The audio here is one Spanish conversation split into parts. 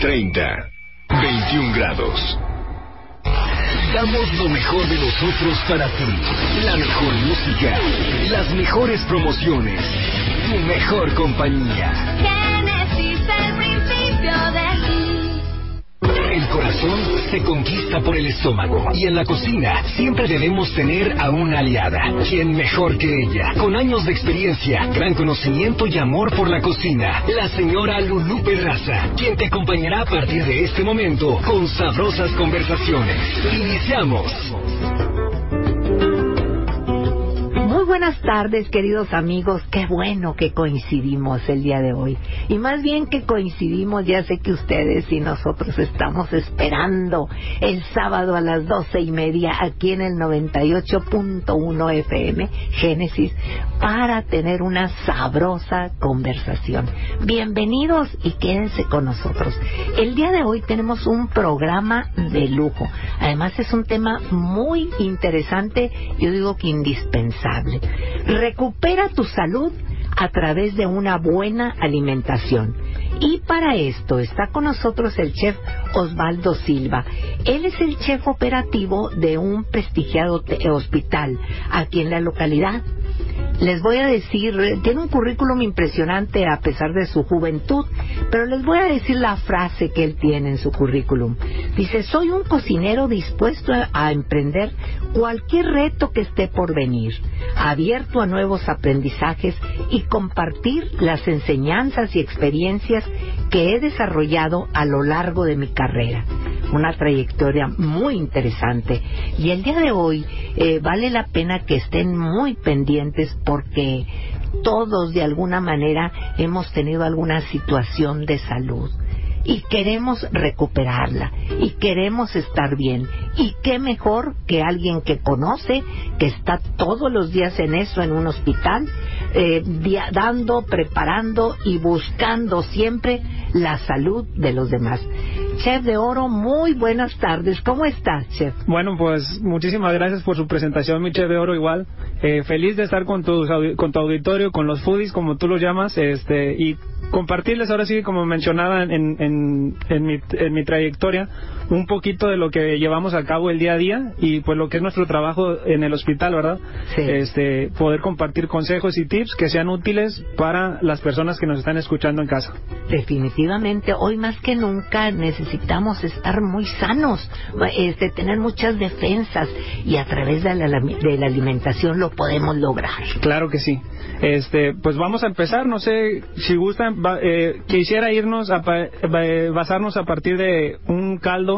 30. 21 grados. Damos lo mejor de nosotros para ti. La mejor música, las mejores promociones, tu mejor compañía. Corazón se conquista por el estómago y en la cocina siempre debemos tener a una aliada. ¿Quién mejor que ella? Con años de experiencia, gran conocimiento y amor por la cocina. La señora Lulú Pedraza, quien te acompañará a partir de este momento con sabrosas conversaciones. Iniciamos. Buenas tardes, queridos amigos. Qué bueno que coincidimos el día de hoy. Y más bien que coincidimos, ya sé que ustedes y nosotros estamos esperando el sábado a las doce y media aquí en el 98.1 FM Génesis para tener una sabrosa conversación. Bienvenidos y quédense con nosotros. El día de hoy tenemos un programa de lujo. Además es un tema muy interesante, yo digo que indispensable. Recupera tu salud a través de una buena alimentación. Y para esto está con nosotros el chef Osvaldo Silva. Él es el chef operativo de un prestigiado hospital aquí en la localidad. Les voy a decir, tiene un currículum impresionante a pesar de su juventud, pero les voy a decir la frase que él tiene en su currículum. Dice, soy un cocinero dispuesto a, a emprender cualquier reto que esté por venir, abierto a nuevos aprendizajes y compartir las enseñanzas y experiencias que he desarrollado a lo largo de mi carrera. Una trayectoria muy interesante. Y el día de hoy eh, vale la pena que estén muy pendientes porque todos de alguna manera hemos tenido alguna situación de salud y queremos recuperarla y queremos estar bien. Y qué mejor que alguien que conoce, que está todos los días en eso, en un hospital, eh, dando, preparando y buscando siempre la salud de los demás. Chef de Oro, muy buenas tardes. ¿Cómo estás, chef? Bueno, pues muchísimas gracias por su presentación, mi chef de oro igual. Eh, feliz de estar con, audi- con tu auditorio, con los foodies, como tú los llamas, este, y compartirles ahora sí, como mencionaba en, en, en, mi, en mi trayectoria, un poquito de lo que llevamos a cabo el día a día y pues lo que es nuestro trabajo en el hospital, ¿verdad? Sí. Este, poder compartir consejos y tips que sean útiles para las personas que nos están escuchando en casa. Definitivamente, hoy más que nunca necesitamos estar muy sanos, este, tener muchas defensas y a través de la, de la alimentación lo podemos lograr. Claro que sí. Este, pues vamos a empezar. No sé si gustan. eh, quisiera irnos a ba- basarnos a partir de un caldo.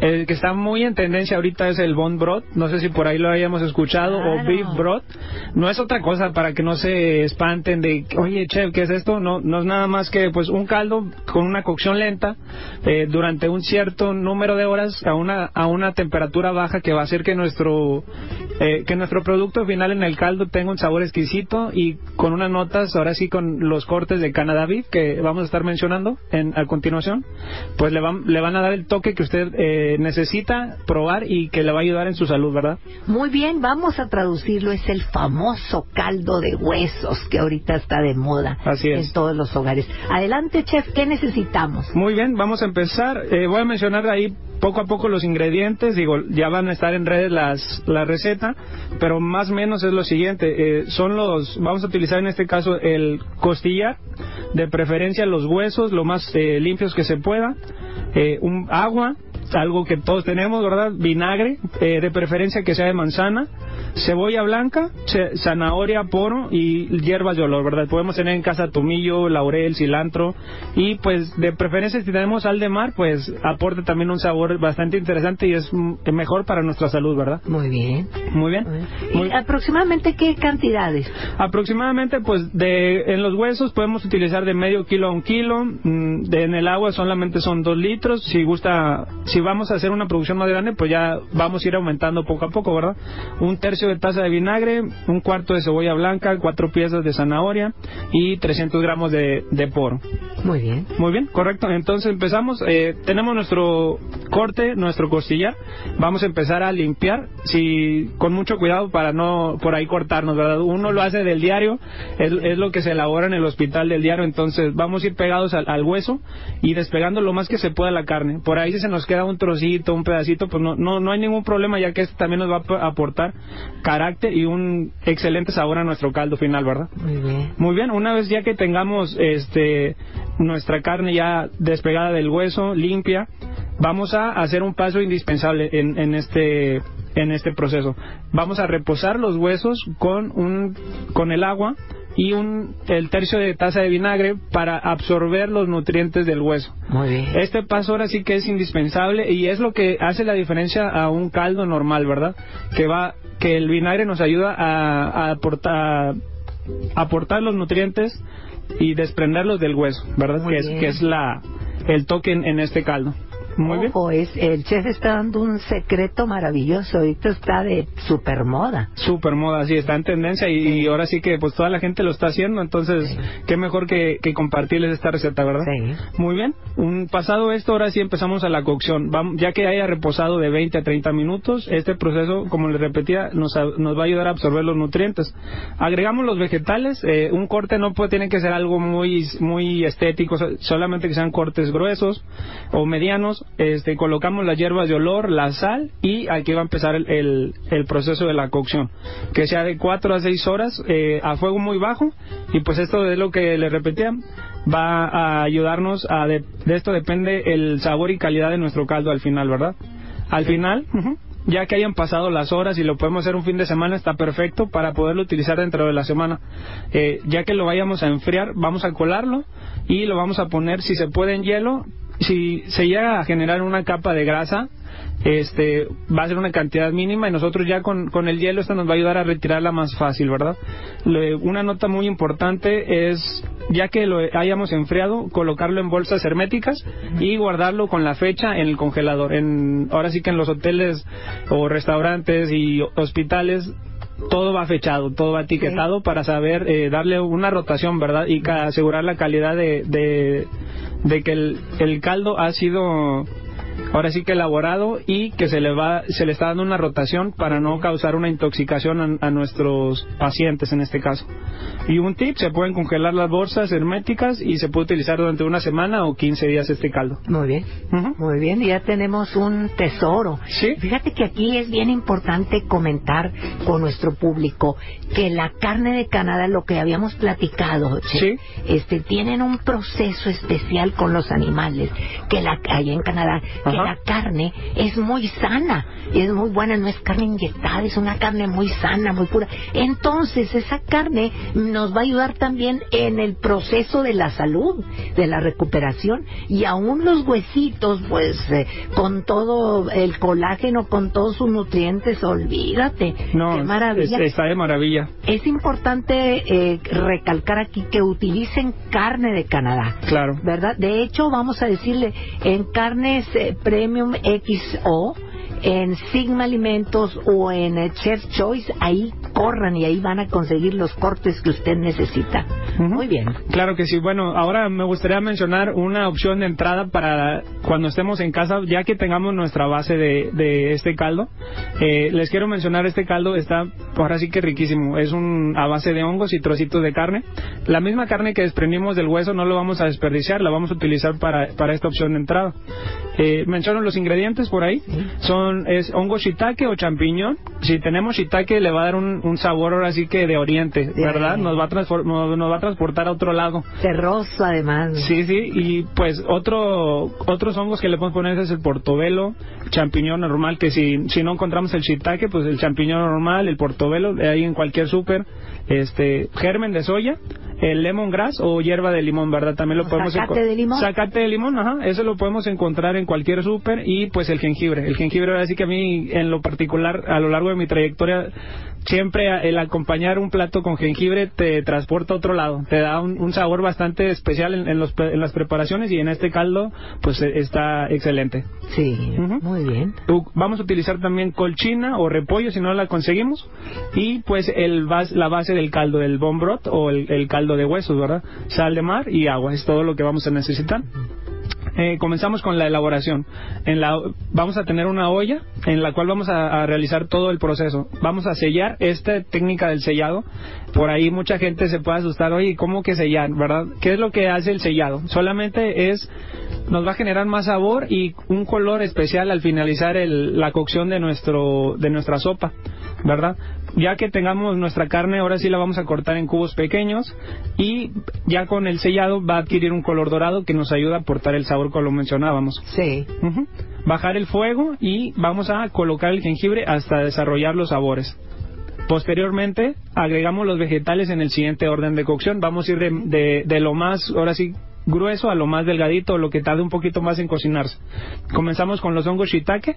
El que está muy en tendencia ahorita es el bone broth. No sé si por ahí lo hayamos escuchado o beef broth. No es otra cosa para que no se espanten de, oye, chef, ¿qué es esto? No, no es nada más que pues un caldo con una cocción lenta eh, durante un cierto número de horas a una a una temperatura baja que va a hacer que nuestro eh, que nuestro producto final en el caldo tenga un sabor exquisito y con unas notas, ahora sí con los cortes de Canada Beef que vamos a estar mencionando en, a continuación, pues le van, le van a dar el toque que usted eh, necesita probar y que le va a ayudar en su salud, ¿verdad? Muy bien, vamos a traducirlo. Es el famoso caldo de huesos que ahorita está de moda Así es. en todos los hogares. Adelante, chef, ¿qué necesitamos? Muy bien, vamos a empezar. Eh, voy a mencionar ahí poco a poco los ingredientes. Digo, ya van a estar en redes las, la receta, pero más o menos es lo siguiente. Eh, son los, vamos a utilizar en este caso el costillar, de preferencia los huesos, lo más eh, limpios que se pueda. Eh, un agua, algo que todos tenemos, ¿verdad? Vinagre, eh, de preferencia que sea de manzana, cebolla blanca, zanahoria, poro y hierbas de olor, ¿verdad? Podemos tener en casa tomillo, laurel, cilantro y pues de preferencia si tenemos sal de mar, pues aporta también un sabor bastante interesante y es mejor para nuestra salud, ¿verdad? Muy bien. Muy bien. Muy- ¿Y aproximadamente qué cantidades? Aproximadamente, pues, de en los huesos podemos utilizar de medio kilo a un kilo. mm, de- en el agua solamente son dos litros. Si gusta, si si vamos a hacer una producción más grande, pues ya vamos a ir aumentando poco a poco, ¿verdad? Un tercio de taza de vinagre, un cuarto de cebolla blanca, cuatro piezas de zanahoria y 300 gramos de, de poro. Muy bien. Muy bien, correcto. Entonces empezamos, eh, tenemos nuestro corte, nuestro costillar. Vamos a empezar a limpiar, si con mucho cuidado para no por ahí cortarnos, ¿verdad? Uno lo hace del diario, es, es lo que se elabora en el hospital del diario, entonces vamos a ir pegados al, al hueso y despegando lo más que se pueda la carne. Por ahí si se nos queda un trocito, un pedacito, pues no, no, no hay ningún problema ya que esto también nos va a ap- aportar carácter y un excelente sabor a nuestro caldo final, ¿verdad? Muy bien. Muy bien, una vez ya que tengamos este nuestra carne ya despegada del hueso, limpia, vamos a hacer un paso indispensable en, en este en este proceso. Vamos a reposar los huesos con un con el agua y un el tercio de taza de vinagre para absorber los nutrientes del hueso. Muy bien. Este paso ahora sí que es indispensable y es lo que hace la diferencia a un caldo normal, ¿verdad? Que va, que el vinagre nos ayuda a, a aportar, a aportar los nutrientes y desprenderlos del hueso, ¿verdad? Que es, que es la, el toque en, en este caldo. Muy bien. Ojo, es, el chef está dando un secreto maravilloso. Ahorita está de super moda. Super moda, sí, está en tendencia y, y ahora sí que pues toda la gente lo está haciendo, entonces qué mejor que, que compartirles esta receta, ¿verdad? Sí. Muy bien, un, pasado esto, ahora sí empezamos a la cocción. Vam- ya que haya reposado de 20 a 30 minutos, este proceso, como les repetía, nos, va a ayudar a absorber los nutrientes. Agregamos los vegetales, eh, un corte no puede, tiene que ser algo muy, muy estético, so- solamente que sean cortes gruesos o medianos. Este, colocamos las hierbas de olor, la sal y aquí va a empezar el, el- el proceso de la cocción. Que sea de 4 a 6 horas eh, a fuego muy bajo y pues esto es lo que les repetía va a ayudarnos a de, de esto depende el sabor y calidad de nuestro caldo al final, ¿verdad? Al final, ya que hayan pasado las horas y lo podemos hacer un fin de semana, está perfecto para poderlo utilizar dentro de la semana. Eh, ya que lo vayamos a enfriar, vamos a colarlo y lo vamos a poner, si se puede, en hielo. Si se llega a generar una capa de grasa, este va a ser una cantidad mínima y nosotros ya con, con el hielo esto nos va a ayudar a retirarla más fácil, ¿verdad? Lo- una nota muy importante es, ya que lo hayamos enfriado, colocarlo en bolsas herméticas y guardarlo con la fecha en el congelador. En, ahora sí que en los hoteles o restaurantes y hospitales todo va fechado, todo va etiquetado para saber eh, darle una rotación, ¿verdad? Y asegurar la calidad de, de, de que el, el caldo ha sido ahora sí que elaborado y que se le va se le está dando una rotación para no causar una intoxicación a, a nuestros pacientes en este caso. Y un tip, se pueden congelar las bolsas herméticas y se puede utilizar durante una semana o 15 días este caldo. Muy bien. Muy bien, ya tenemos un tesoro. Sí. Fíjate que aquí es bien importante comentar con nuestro público que la carne de Canadá, lo que habíamos platicado, Sí. este, tienen un proceso especial con los animales, que la allá en Canadá, que Ajá. la carne es muy sana, y es muy buena, no es carne inyectada, es una carne muy sana, muy pura. Entonces, esa carne nos va a ayudar también en el proceso de la salud, de la recuperación, y aún los huesitos, pues, eh, con todo el colágeno, con todos sus nutrientes, olvídate. No, Qué maravilla. es- está de maravilla. Es importante eh, recalcar aquí que utilicen carne de Canadá. Claro. ¿Verdad? De hecho, vamos a decirle, en carnes eh, Premium XO, en Sigma Alimentos o en eh, Chef Choice, ahí corran y ahí van a conseguir los cortes que usted necesita. Muy bien. Claro que sí. Bueno, ahora me gustaría mencionar una opción de entrada para cuando estemos en casa, ya que tengamos nuestra base de, de este caldo. Eh, les quiero mencionar este caldo está ahora sí que riquísimo. Es un a base de hongos y trocitos de carne. La misma carne que desprendimos del hueso no lo vamos a desperdiciar, la vamos a utilizar para, para esta opción de entrada. Eh, menciono los ingredientes por ahí. Son es hongo shiitake o champiñón. Si tenemos shiitake le va a dar un, un sabor ahora sí que de oriente, ¿verdad? Nos va a nos, nos va a transportar a otro lado. Terroso, además. Sí, sí, y pues otro otros hongos que le podemos poner es el portobelo, champiñón normal, que si, si no encontramos el shiitake, pues el champiñón normal, el portobelo, de ahí en cualquier súper, este, germen de soya, el lemongrass o hierba de limón, ¿verdad? También lo ¿O podemos zacate enco- de limón? Zacate de limón, ajá, eso lo podemos encontrar en cualquier súper y pues el jengibre. El jengibre ahora sí que a mí en lo particular a lo largo de mi trayectoria siempre el acompañar un plato con jengibre te transporta a otro lado, te da un, un sabor bastante especial en, en los en las preparaciones y en este caldo pues eh, está excelente. Sí, muy bien. Vamos a utilizar también colchina o repollo si no la conseguimos y pues el bas- la base del caldo, el bone broth o el, el caldo de huesos, ¿verdad? Sal de mar y agua, es todo lo que vamos a necesitar. Eh, comenzamos con la elaboración. En la, vamos a tener una olla en la cual vamos a, realizar todo el proceso. Vamos a sellar esta técnica del sellado. Por ahí mucha gente se puede asustar, oye, ¿cómo que sellar? ¿Verdad? ¿Qué es lo que hace el sellado? Solamente es, nos va a generar más sabor y un color especial al finalizar el- la cocción de, nuestro, de nuestra sopa, ¿verdad? Ya que tengamos nuestra carne, ahora sí la vamos a cortar en cubos pequeños y ya con el sellado va a adquirir un color dorado que nos ayuda a aportar el sabor como lo mencionábamos. Sí. Bajar el fuego y vamos a colocar el jengibre hasta desarrollar los sabores. Posteriormente agregamos los vegetales en el siguiente orden de cocción. Vamos a ir de, de- de lo más, ahora sí, grueso a lo más delgadito, lo que tarde un poquito más en cocinarse. Comenzamos con los hongos shiitake.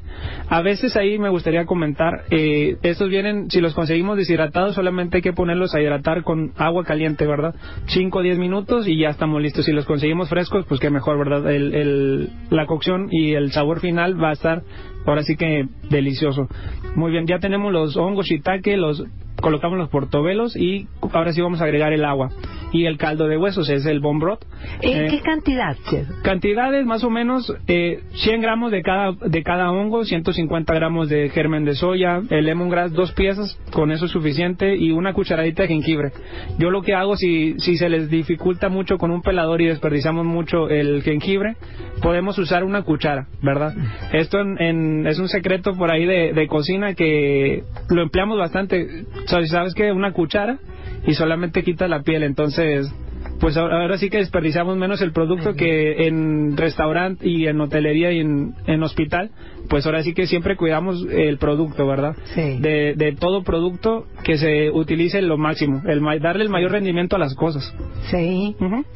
A veces ahí me gustaría comentar, eh, estos vienen, si los conseguimos deshidratados, solamente hay que ponerlos a hidratar con agua caliente, ¿verdad? 5 o 10 minutos y ya estamos listos. Si los conseguimos frescos, pues qué mejor, ¿verdad? El, la cocción y el sabor final va a estar ahora sí que delicioso. Muy bien, ya tenemos los hongos shiitake, los colocamos los portobelos y ahora sí vamos a agregar el agua y el caldo de huesos es el bone broth. ¿En Eh, qué cantidad, chef? Cantidades más o menos eh, 100 gramos de cada de cada hongo, 150 gramos de germen de soya, el lemongrass dos piezas, con eso es suficiente y una cucharadita de jengibre. Yo lo que hago si si se les dificulta mucho con un pelador y desperdiciamos mucho el jengibre, podemos usar una cuchara, ¿verdad? Esto en- en- es un secreto por ahí de, de cocina que lo empleamos bastante. Sea, ¿Sabes qué? Una cuchara y solamente quita la piel, entonces pues ahora, ahora sí que desperdiciamos menos el producto que en restaurante y en hotelería y en, en hospital, pues ahora sí que siempre cuidamos el producto, ¿verdad? Sí. De, de todo producto que se utilice lo máximo, el darle el mayor rendimiento a las cosas. Sí.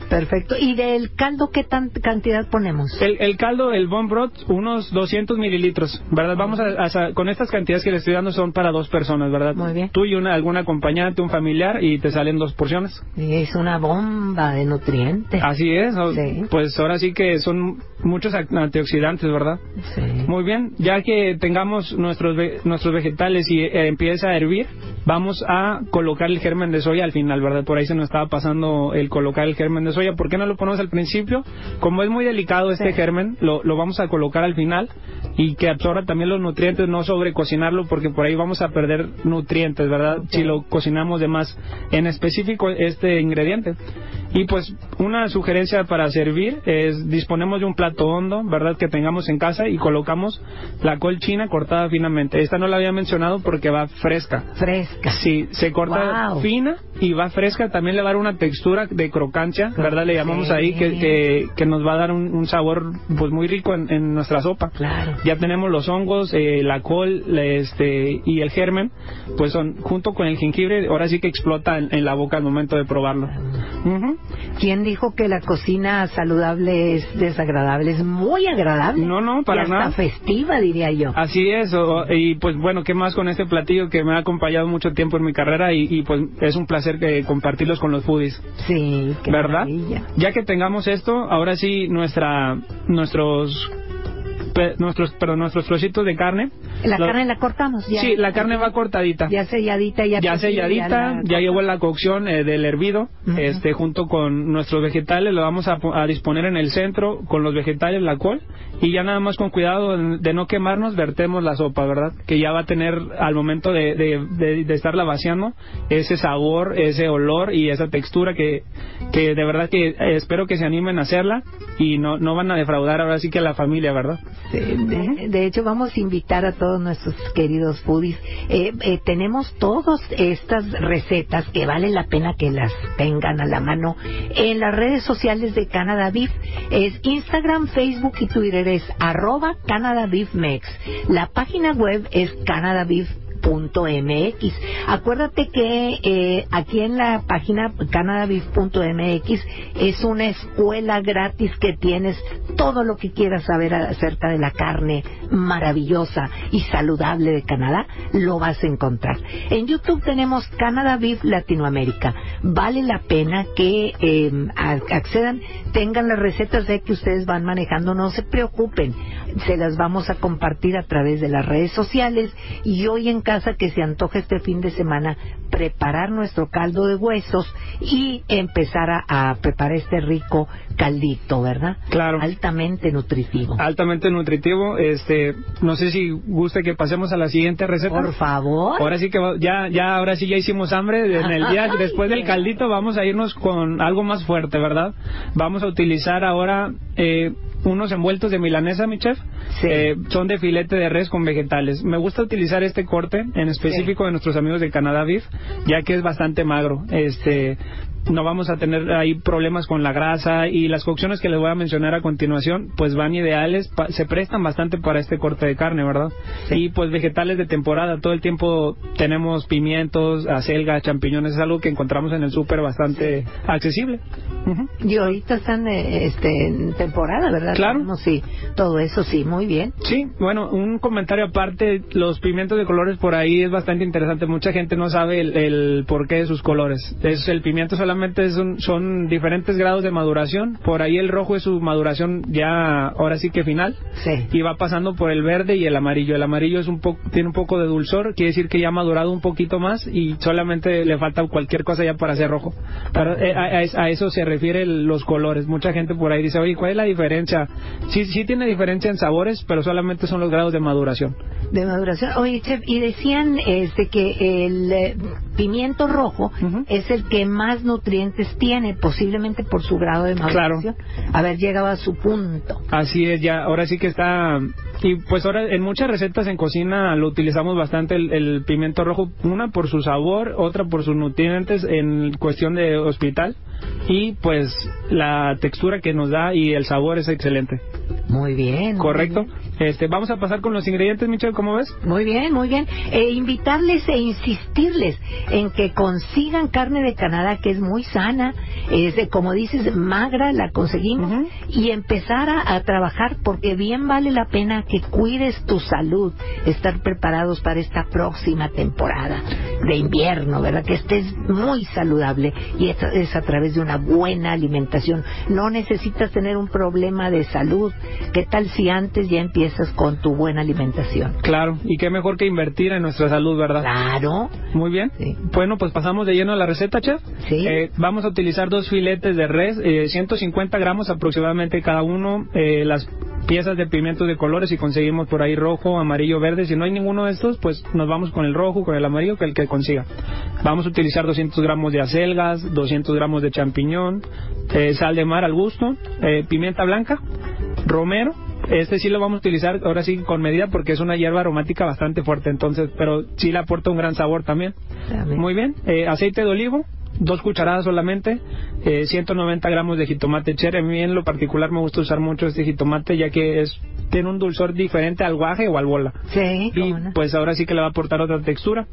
Perfecto. ¿Y del caldo qué tan cantidad ponemos? El, el caldo, el bone broth, unos 200 mililitros, ¿verdad? Vamos a, a- con estas cantidades que le estoy dando son para dos personas, ¿verdad? Muy bien. Tú y una, algún acompañante, un familiar y te salen dos porciones. Es una bomba de nutrientes. Así es, Sí. pues ahora sí que son muchos antioxidantes, ¿verdad? Sí. Muy bien, ya que tengamos nuestros ve- nuestros vegetales y eh, empieza a hervir, vamos a colocar el germen de soya al final, ¿verdad? Por ahí se nos estaba pasando el colocar el germen de soya. ¿Por qué no lo ponemos al principio? Como es muy delicado este Sí. germen, lo, lo vamos a colocar al final y que absorba también los nutrientes, no sobrecocinarlo porque por ahí vamos a perder nutrientes, ¿verdad? Si lo cocinamos de más en específico este ingrediente. Y pues una sugerencia para servir es disponemos de un plato hondo, ¿verdad? Que tengamos en casa y colocamos la col china cortada finamente. Esta no la había mencionado porque va fresca. Fresca. Sí, se corta Wow. fina y va fresca. También le va a dar una textura de crocancia, ¿verdad? Le llamamos Sí. ahí que, que, que nos va a dar un, un sabor pues muy rico en, en nuestra sopa. Claro. Ya tenemos los hongos, eh, la col la- este, y el germen, pues son junto con el jengibre, ahora sí que explota en, en la boca al momento de probarlo. ¿Quién dijo que la cocina saludable es desagradable? Es muy agradable. No, no, para y hasta nada. festiva, diría yo. Así es, o- y pues bueno, ¿qué más con este platillo que me ha acompañado mucho tiempo en mi carrera y, y, pues es un placer que compartirlos con los foodies? Sí, qué ¿verdad? maravilla. Ya que tengamos esto, ahora sí nuestra nuestros nuestros perdón, nuestros trocitos de carne. La lo- carne la cortamos ya. Sí, la carne va cortadita. Ya selladita, ya ya selladita, la- ya llevó la cocción eh, del hervido, este junto con nuestros vegetales lo vamos a, a disponer en el centro con los vegetales, la col y ya nada más con cuidado de, no quemarnos vertemos la sopa, ¿verdad? Que ya va a tener al momento de, de, de- de estarla vaciando ese sabor, ese olor y esa textura que, que de verdad que eh, espero que se animen a hacerla y no, no van a defraudar ahora sí que a la familia, ¿verdad? Sí, de, de hecho, vamos a invitar a todos nuestros queridos foodies. Eh, eh, tenemos todas estas recetas que vale la pena que las tengan a la mano en las redes sociales de Canada Beef. Es Instagram, Facebook y Twitter es arroba Canada Mex. La página web es Canada Acuérdate que eh, aquí en la página canadabeef.mx es una escuela gratis que tienes todo lo que quieras saber acerca de la carne maravillosa y saludable de Canadá, lo vas a encontrar. En YouTube tenemos Canada Beef Latinoamérica. Vale la pena que a- accedan, tengan las recetas de que ustedes van manejando, no se preocupen, se las vamos a compartir a través de las redes sociales y hoy en casa que se antoja este fin de semana preparar nuestro caldo de huesos y empezar a, a preparar este rico caldito, ¿verdad? Claro. Altamente nutritivo. Altamente nutritivo. Este, no sé si gusta que pasemos a la siguiente receta. Por favor. Ahora sí que ya, ya, ahora sí ya hicimos hambre. En el día Ay, después del caldito vamos a irnos con algo más fuerte, ¿verdad? Vamos a utilizar ahora eh, unos envueltos de milanesa, mi chef. Sí. Eh, son de filete de res con vegetales. Me gusta utilizar este corte en específico de nuestros amigos de Canadá Beef, ya que es bastante magro. Este, no vamos a tener ahí problemas con la grasa y las cocciones que les voy a mencionar a continuación, pues van ideales, pa- se prestan bastante para este corte de carne, ¿verdad? Y pues vegetales de temporada, todo el tiempo tenemos pimientos, acelga, champiñones, es algo que encontramos en el súper bastante accesible. Y ahorita están eh, este, en temporada, ¿verdad? Claro. Tenemos, Sí, todo eso sí, muy bien. Sí, bueno, un comentario aparte, los pimientos de colores por ahí es bastante interesante. Mucha gente no sabe el, el porqué de sus colores. Es, el pimiento solamente es un- son diferentes grados de maduración. Por ahí el rojo es su maduración ya, ahora sí que final. Sí. Y va pasando por el verde y el amarillo. El amarillo es un poco, tiene un poco de dulzor, quiere decir que ya ha madurado un poquito más y solamente le falta cualquier cosa ya para ser rojo. Pero, eh, a, a- a eso se refiere el- los colores. Mucha gente por ahí dice, oye, ¿cuál es la diferencia? Sí, sí tiene diferencia en sabores, pero solamente son los grados de maduración. De maduración. Oye, chef, y decían este que el eh, pimiento rojo Ujú. es el que más nutrientes tiene, posiblemente por su grado de maduración. Haber llegado a su punto. Así es, ya, ahora sí que está. Y pues ahora en muchas recetas en cocina lo utilizamos bastante el, el pimiento rojo, una por su sabor, otra por sus nutrientes en cuestión de hospital y pues la textura que nos da y el sabor es excelente. Muy bien. muy Correcto. bien. Este, vamos a pasar con los ingredientes, Michelle, ¿cómo ves? Muy bien, muy bien. Eh, invitarles e insistirles en que consigan carne de Canadá que es muy sana, es de, como dices, magra, la conseguimos, y empezar a, a trabajar porque bien vale la pena que cuides tu salud, estar preparados para esta próxima temporada de invierno, ¿verdad? Que estés muy saludable y es, es a través de una buena alimentación. No necesitas tener un problema de salud. ¿Qué tal si antes ya empiezas con tu buena alimentación? Claro, y qué mejor que invertir en nuestra salud, ¿verdad? Claro. Muy bien. Sí. Bueno, pues pasamos de lleno a la receta, chef. Sí. Eh, vamos a utilizar dos filetes de res, eh, 150 gramos aproximadamente cada uno. eh, las piezas de pimientos de colores, si conseguimos por ahí rojo, amarillo, verde. Si no hay ninguno de estos, pues nos vamos con el rojo, con el amarillo, que el que consiga. Vamos a utilizar 200 gramos de acelgas, 200 gramos de champiñón, eh, sal de mar al gusto, eh, pimienta blanca, romero. Este sí lo vamos a utilizar ahora sí con medida porque es una hierba aromática bastante fuerte, entonces, pero sí le aporta un gran sabor también. También. Muy bien, eh, aceite de olivo, dos cucharadas solamente, eh, 190 gramos de jitomate cherry. A mí en lo particular me gusta usar mucho este jitomate ya que es tiene un dulzor diferente al guaje o al bola. Sí, Y no. pues ahora sí que le va a aportar otra textura.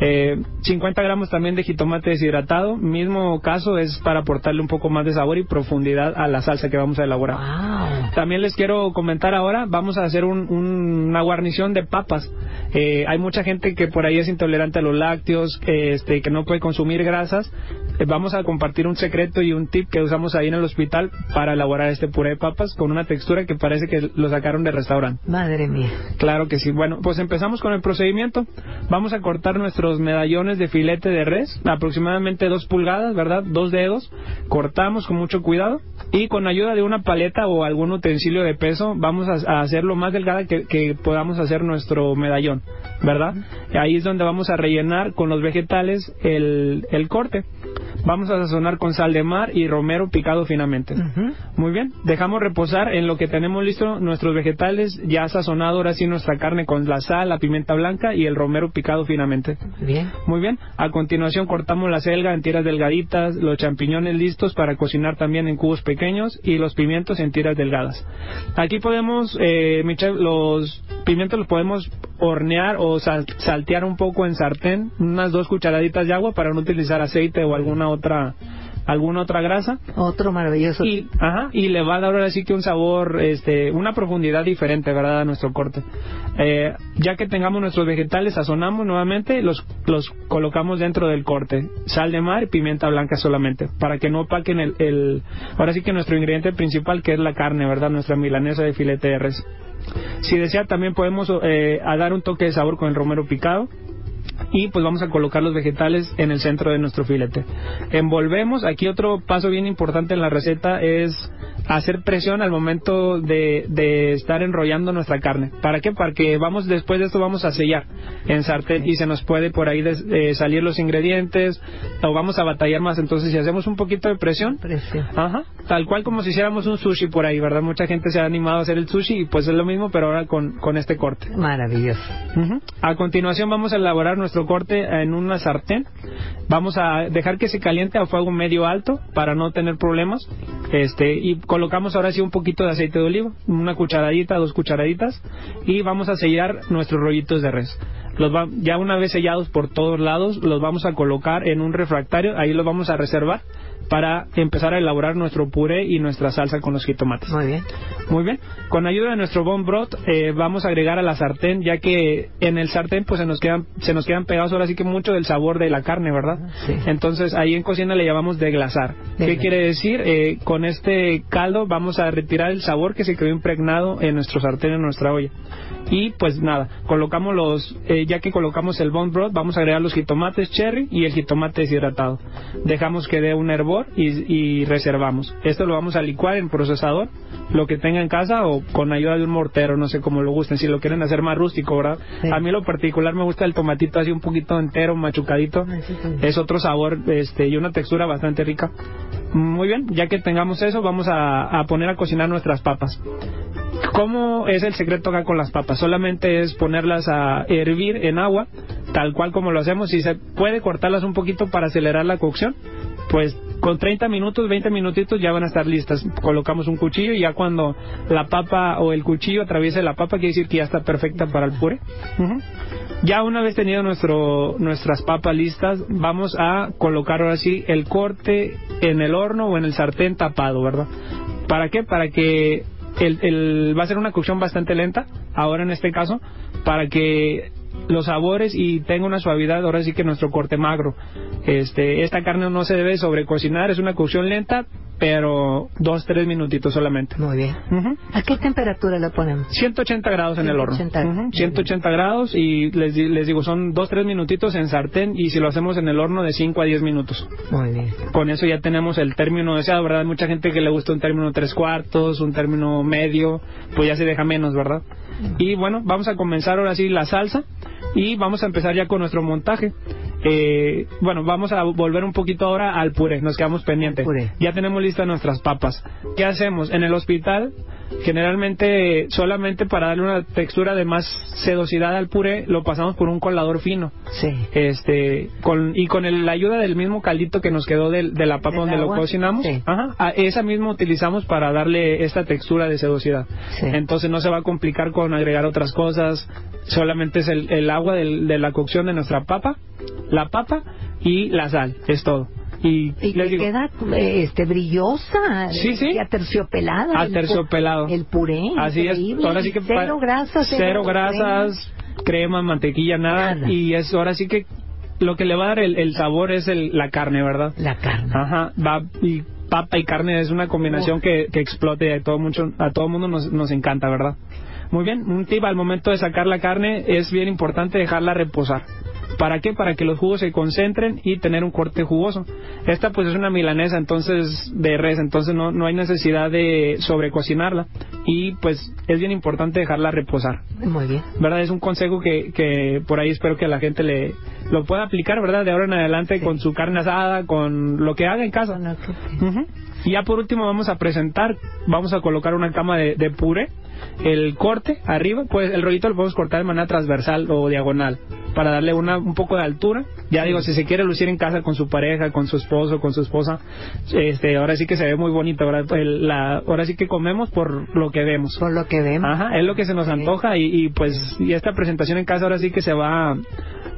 Eh, 50 gramos también de jitomate deshidratado. Mismo caso es para aportarle un poco más de sabor y profundidad a la salsa que vamos a elaborar. Wow. También les quiero comentar ahora, vamos a hacer un- un- una guarnición de papas. Eh, hay mucha gente que por ahí es intolerante a los lácteos, este, que no puede consumir grasas. Eh, vamos a compartir un secreto y un tip que usamos ahí en el hospital para elaborar este puré de papas con una textura que parece que lo sacaron de restaurante. Madre mía. Claro que sí. Bueno, pues empezamos con el procedimiento. Vamos a cortar nuestros medallones de filete de res, aproximadamente dos pulgadas, ¿verdad? Dos dedos. Cortamos con mucho cuidado y con ayuda de una paleta o algún utensilio de peso vamos a, a hacer lo más delgada que, que podamos hacer nuestro medallón, ¿verdad? Ahí es donde vamos a rellenar con los vegetales el, el corte. Vamos a sazonar con sal de mar y romero picado finamente. Muy bien, dejamos reposar en lo que tenemos listo nuestros vegetales, ya sazonado ahora sí nuestra carne con la sal, la pimienta blanca y el romero picado finamente. Bien. Muy bien, a continuación cortamos la selga en tiras delgaditas, los champiñones listos para cocinar también en cubos pequeños y los pimientos en tiras delgadas. Aquí podemos, eh, Michelle, los pimientos los podemos hornear o sal- saltear un poco en sartén, unas dos cucharaditas de agua para no utilizar aceite o alguna otra alguna otra grasa Otro maravilloso. y, ajá, y le va a dar ahora sí que un sabor, este, una profundidad diferente, ¿verdad? A nuestro corte. Eh, ya que tengamos nuestros vegetales, sazonamos nuevamente, los, los colocamos dentro del corte. Sal de mar y pimienta blanca solamente, para que no opaquen el, el, ahora sí que nuestro ingrediente principal, que es la carne, ¿verdad? Nuestra milanesa de filete de res. Si desea, también podemos eh, a dar un toque de sabor con el romero picado y pues vamos a colocar los vegetales en el centro de nuestro filete. Envolvemos, aquí otro paso bien importante en la receta es hacer presión al momento de, de estar enrollando nuestra carne. ¿Para qué? Para que vamos después de esto vamos a sellar en sartén y se nos puede por ahí des- eh, salir los ingredientes o vamos a batallar más. Entonces si hacemos un poquito de presión, Precio. Ajá, tal cual como si hiciéramos un sushi por ahí, ¿verdad? Mucha gente se ha animado a hacer el sushi y pues es lo mismo, pero ahora con, con este corte. Maravilloso. A continuación vamos a elaborar nuestro corte en una sartén. Vamos a dejar que se caliente a fuego medio alto para no tener problemas. Este y colocamos ahora sí un poquito de aceite de oliva, una cucharadita, dos cucharaditas y vamos a sellar nuestros rollitos de res. Los va- ya una vez sellados por todos lados, los vamos a colocar en un refractario, ahí los vamos a reservar para empezar a elaborar nuestro puré y nuestra salsa con los jitomates. Muy bien. Muy bien. Con ayuda de nuestro bone broth eh, vamos a agregar a la sartén, ya que en el sartén pues se nos quedan se nos quedan pegados ahora sí que mucho del sabor de la carne, ¿verdad? Sí. Entonces ahí en cocina le llamamos deglasar. ¿Qué quiere decir? Eh, con este caldo vamos a retirar el sabor que se quedó impregnado en nuestro sartén, en nuestra olla. Y pues nada, colocamos los, eh, ya que colocamos el bone broth, vamos a agregar los jitomates cherry y el jitomate deshidratado. Dejamos que dé un hervor y, y reservamos. Esto lo vamos a licuar en procesador, lo que tenga en casa o con ayuda de un mortero, no sé cómo lo gusten, si lo quieren hacer más rústico, ¿verdad? Sí. A mí lo particular me gusta el tomatito así un poquito entero, machucadito. También. Es otro sabor este, y una textura bastante rica. Muy bien, ya que tengamos eso, vamos a, a poner a cocinar nuestras papas. ¿Cómo es el secreto acá con las papas? Solamente es ponerlas a hervir en agua, tal cual como lo hacemos. Si se puede cortarlas un poquito para acelerar la cocción, pues con 30 minutos, 20 minutitos ya van a estar listas. Colocamos un cuchillo y ya cuando la papa o el cuchillo atraviese la papa, quiere decir que ya está perfecta para el puré. Ya una vez tenido nuestro, nuestras papas listas, vamos a colocar ahora sí el corte en el horno o en el sartén tapado, ¿verdad? ¿Para qué? Para que el, el- va a ser una cocción bastante lenta, ahora en este caso, para que los sabores y tenga una suavidad, ahora sí que nuestro corte magro. Este, esta carne no se debe sobrecocinar, es una cocción lenta, pero dos, tres minutitos solamente. Muy bien. Ujú. ¿A qué temperatura le ponemos? 180 grados en el horno. 180. Ujú, 180 grados y les, les digo, son 2-3 minutitos en sartén y si lo hacemos en el horno de 5 a 10 minutos. Muy bien. Con eso ya tenemos el término deseado, ¿verdad? Mucha gente que le gusta un término tres cuartos, un término medio, pues ya se deja menos, ¿verdad? Y bueno, vamos a comenzar ahora sí la salsa y vamos a empezar ya con nuestro montaje. Eh, bueno, vamos a volver un poquito ahora al puré, nos quedamos pendientes. Puré. Ya tenemos listas nuestras papas. ¿Qué hacemos? En el hospital, generalmente solamente para darle una textura de más sedosidad al puré, lo pasamos por un colador fino Sí. este con y con el- la ayuda del mismo caldito que nos quedó del- de, la papa ¿Del donde lo cocinamos Sí. ajá, a esa misma utilizamos para darle esta textura de sedosidad Sí. entonces no se va a complicar con agregar otras cosas solamente es el, el agua del- de la cocción de nuestra papa la papa y la sal es todo y, Y les que digo queda eh, este brillosa, Sí, sí. y aterciopelada. el pu- Aterciopelado. El puré. Así es. Ahora sí que cero grasas. cero grasas, crema, mantequilla, nada, Nada. Y es ahora sí que lo que le va a dar el, el sabor es el- la carne, ¿verdad? La carne. Ajá, va y papa y carne es una combinación que, que explote y a todo mucho a todo mundo nos, nos encanta, ¿verdad? Muy bien, un tip al momento de sacar la carne es bien importante dejarla reposar. ¿Para qué? Para que los jugos se concentren y tener un corte jugoso. Esta pues es una milanesa entonces de res, entonces no, no hay necesidad de sobrecocinarla y pues es bien importante dejarla reposar. Muy bien. ¿verdad? Es un consejo que, que por ahí espero que la gente le lo pueda aplicar, ¿verdad? De ahora en adelante Sí. con su carne asada, con lo que haga en casa. Y ya por último vamos a presentar, vamos a colocar una cama de, de puré, el corte arriba, pues el rollito lo podemos cortar de manera transversal o diagonal. Para darle una, un poco de altura. Ya digo, si se quiere lucir en casa con su pareja, con su esposo, con su esposa, este, ahora sí que se ve muy bonito. Ahora, el- la, ahora sí que comemos por lo que vemos. Por lo que vemos. Ajá, es lo que se nos antoja y, y pues y esta presentación en casa ahora sí que se va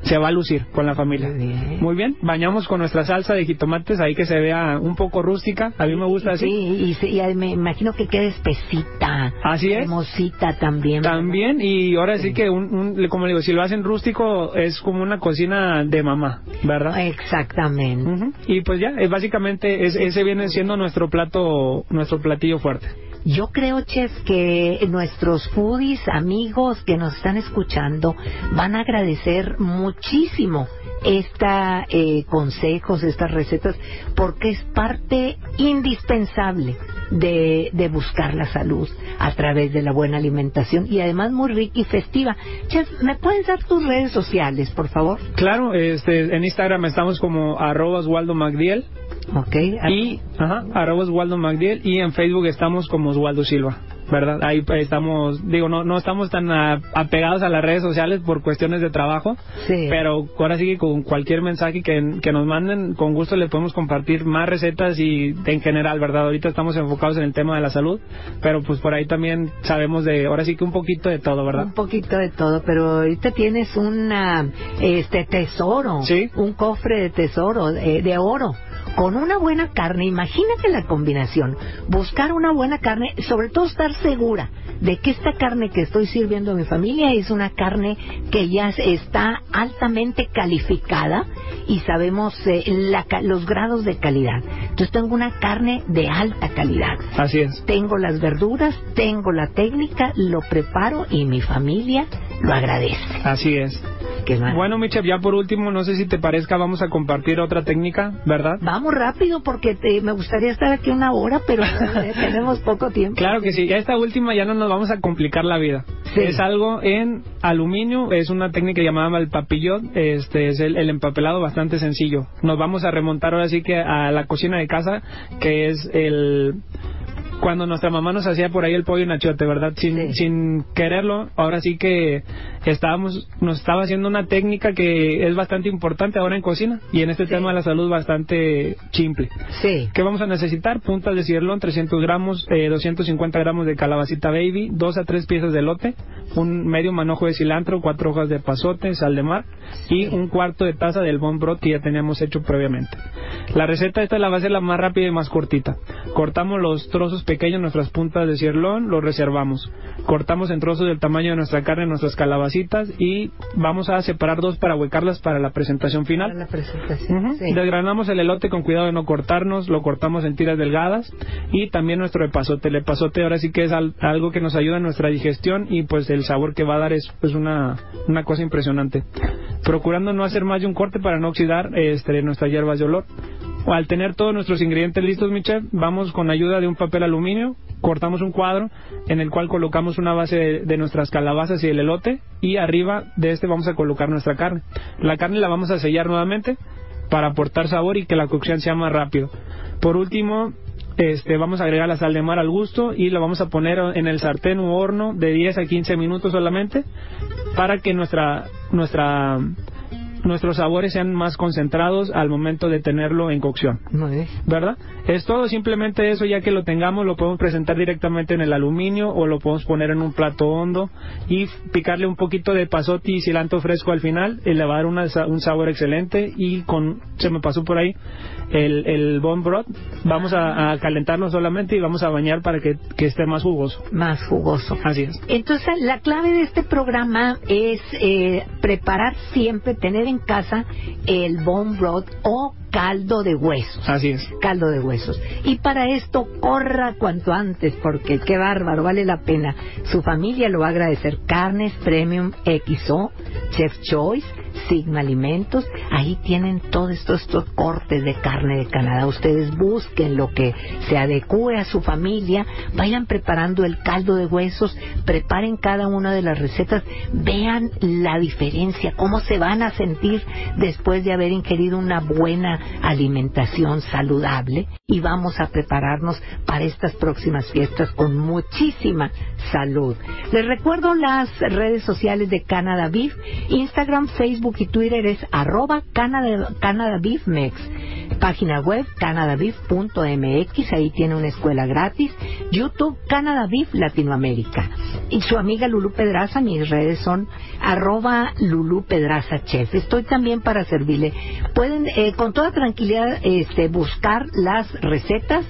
se va a lucir con la familia. Muy bien. Muy bien, bañamos con nuestra salsa de jitomates ahí que se vea un poco rústica, a mí me gusta así. Sí, y, y me imagino que queda espesita. Así es. Cremosita también. También, y ahora sí que, un, un- como le digo, si lo hacen rústico, es como una cocina de mamá, ¿verdad? Exactamente. Y pues ya, es básicamente, es- ese viene siendo nuestro plato, nuestro platillo fuerte. Yo creo, chef, que nuestros foodies, amigos que nos están escuchando, van a agradecer muchísimo esta eh, consejos, estas recetas, porque es parte indispensable de, de buscar la salud a través de la buena alimentación y además muy rica y festiva. Chef, ¿me puedes dar tus redes sociales, por favor? Claro, este, en Instagram estamos como arroba Oswaldo Magdiel Ok. y ajá, arroba Oswaldo Magdiel y en Facebook estamos como Oswaldo Silva, ¿verdad? Ahí estamos, digo, no, no estamos tan a- apegados a las redes sociales por cuestiones de trabajo, Sí. pero ahora sí que con cualquier mensaje que, que nos manden, con gusto le podemos compartir más recetas y en general, ¿verdad? Ahorita estamos enfocados en el tema de la salud, pero pues por ahí también sabemos de, ahora sí que un poquito de todo, ¿verdad? Un poquito de todo, pero ahorita tienes una, este tesoro, Sí. un cofre de tesoro, eh, de oro, con una buena carne. Imagínate la combinación. Buscar una buena carne, sobre todo estar segura de que esta carne que estoy sirviendo a mi familia es una carne que ya está altamente calificada y sabemos eh, la los grados de calidad. Entonces tengo una carne de alta calidad Así es. tengo las verduras, tengo la técnica, lo preparo y mi familia lo agradece. Así es. Qué. Bueno, Michel, ya por último, no sé si te parezca, vamos a compartir otra técnica, ¿verdad? Vamos rápido porque te- me gustaría estar aquí una hora, pero eh, tenemos poco tiempo. Claro que sí, esta última ya no nos vamos a complicar la vida. Sí. Es algo en aluminio, es una técnica llamada el papillot, este es el, el empapelado bastante sencillo. Nos vamos a remontar ahora sí que a la cocina de casa, que es el cuando nuestra mamá nos hacía por ahí el pollo en achiote, ¿verdad? Sin, Sí. sin quererlo, ahora sí que estábamos, nos estaba haciendo una técnica que es bastante importante ahora en cocina y en este tema de la salud bastante simple. Sí. ¿Qué vamos a necesitar? Puntas de cirlón, 300 gramos, eh, 250 gramos de calabacita baby, dos a tres piezas de elote, un medio manojo de cilantro, cuatro hojas de pasote, sal de mar y un cuarto de taza del bon broth que ya teníamos hecho previamente. La receta esta la va a ser la más rápida y más cortita. Cortamos los trozos pequeños, nuestras puntas de cirlón, los reservamos. Cortamos en trozos del tamaño de nuestra carne, nuestras calabacitas y vamos a separar dos para huecarlas para la presentación final. Para la presentación. Ujú. sí. Desgranamos el elote con cuidado de no cortarnos, lo cortamos en tiras delgadas y también nuestro epazote. El epazote ahora sí que es al- algo que nos ayuda en nuestra digestión y pues el sabor que va a dar es pues una, una cosa impresionante. Procurando no hacer más de un corte para no oxidar este, nuestras hierbas de olor. Al tener todos nuestros ingredientes listos, mi chef, vamos con ayuda de un papel aluminio, cortamos un cuadro en el cual colocamos una base de, de nuestras calabazas y el elote y arriba de este vamos a colocar nuestra carne. La carne la vamos a sellar nuevamente para aportar sabor y que la cocción sea más rápido. Por último, este, vamos a agregar la sal de mar al gusto y lo vamos a poner en el sartén u horno de 10 a 15 minutos solamente para que nuestra nuestra nuestros sabores sean más concentrados al momento de tenerlo en cocción. ¿verdad? Es todo simplemente eso, ya que lo tengamos, lo podemos presentar directamente en el aluminio o lo podemos poner en un plato hondo y picarle un poquito de pasote y cilantro fresco al final, y le va a dar una un sabor excelente y con, se me pasó por ahí, el, el bone broth, vamos a, a calentarlo solamente y vamos a bañar para que, que esté más jugoso. Más jugoso. Así es. Entonces, la clave de este programa es eh, preparar siempre, tener en casa el bone broth o caldo de huesos. Así es. caldo de huesos. Y para esto corra cuanto antes, porque qué bárbaro, vale la pena. Su familia lo va a agradecer. Carnes Premium XO, Chef Choice, Sigma Alimentos, ahí tienen todos estos, estos cortes de carne de Canadá. Ustedes busquen lo que se adecue a su familia, vayan preparando el caldo de huesos, preparen cada una de las recetas, vean la diferencia, cómo se van a sentir después de haber ingerido una buena alimentación saludable y vamos a prepararnos para estas próximas fiestas con muchísima salud. Les recuerdo las redes sociales de Canada Beef, Instagram, Facebook y Twitter es arroba Canada, Beef Mex. Página web canadabeef.mx, ahí tiene una escuela gratis. YouTube Canada Beef Latinoamérica. Y su amiga Lulu Pedraza, mis redes son arroba Lulu Pedraza Chef. Estoy también para servirle. Pueden eh, con toda tranquilidad este, buscar las recetas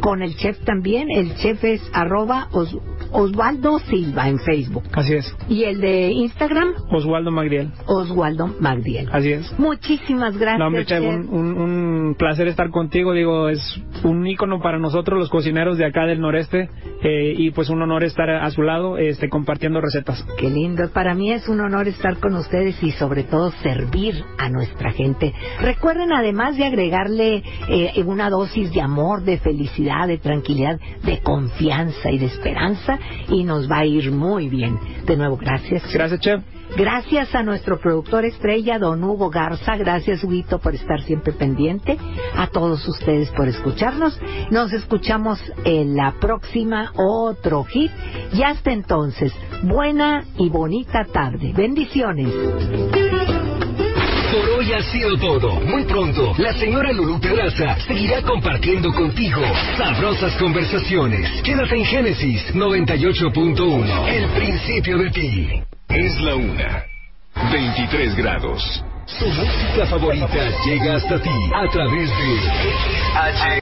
con el chef también. El chef es arroba Os- Osvaldo Silva en Facebook. Así es. Y el de Instagram, Oswaldo Magdiel. Oswaldo Magdiel. Así es. Muchísimas gracias. No, hombre, chef. un, un- un placer estar contigo. Digo, es un ícono para nosotros, los cocineros de acá del noreste, eh, y pues un honor estar a su lado, este, compartiendo recetas. Qué lindo. Para mí es un honor estar con ustedes y sobre todo servir a nuestra gente. Recuerden además de agregarle eh, una dosis de amor, de felicidad, de tranquilidad, de confianza y de esperanza y nos va a ir muy bien. De nuevo, gracias. Gracias, Chef. Gracias a nuestro productor estrella, don Hugo Garza. Gracias, Huguito, por estar siempre pendiente. A todos ustedes por escucharnos. Nos escuchamos en la próxima otro hit. Y hasta entonces, buena y bonita tarde. Bendiciones. Por hoy ha sido todo. Muy pronto, la señora Lulú Pedraza seguirá compartiendo contigo sabrosas conversaciones. Quédate en Génesis 98.1. El principio de ti. Es la una. 23 grados. Su música favorita llega hasta ti a través de XH.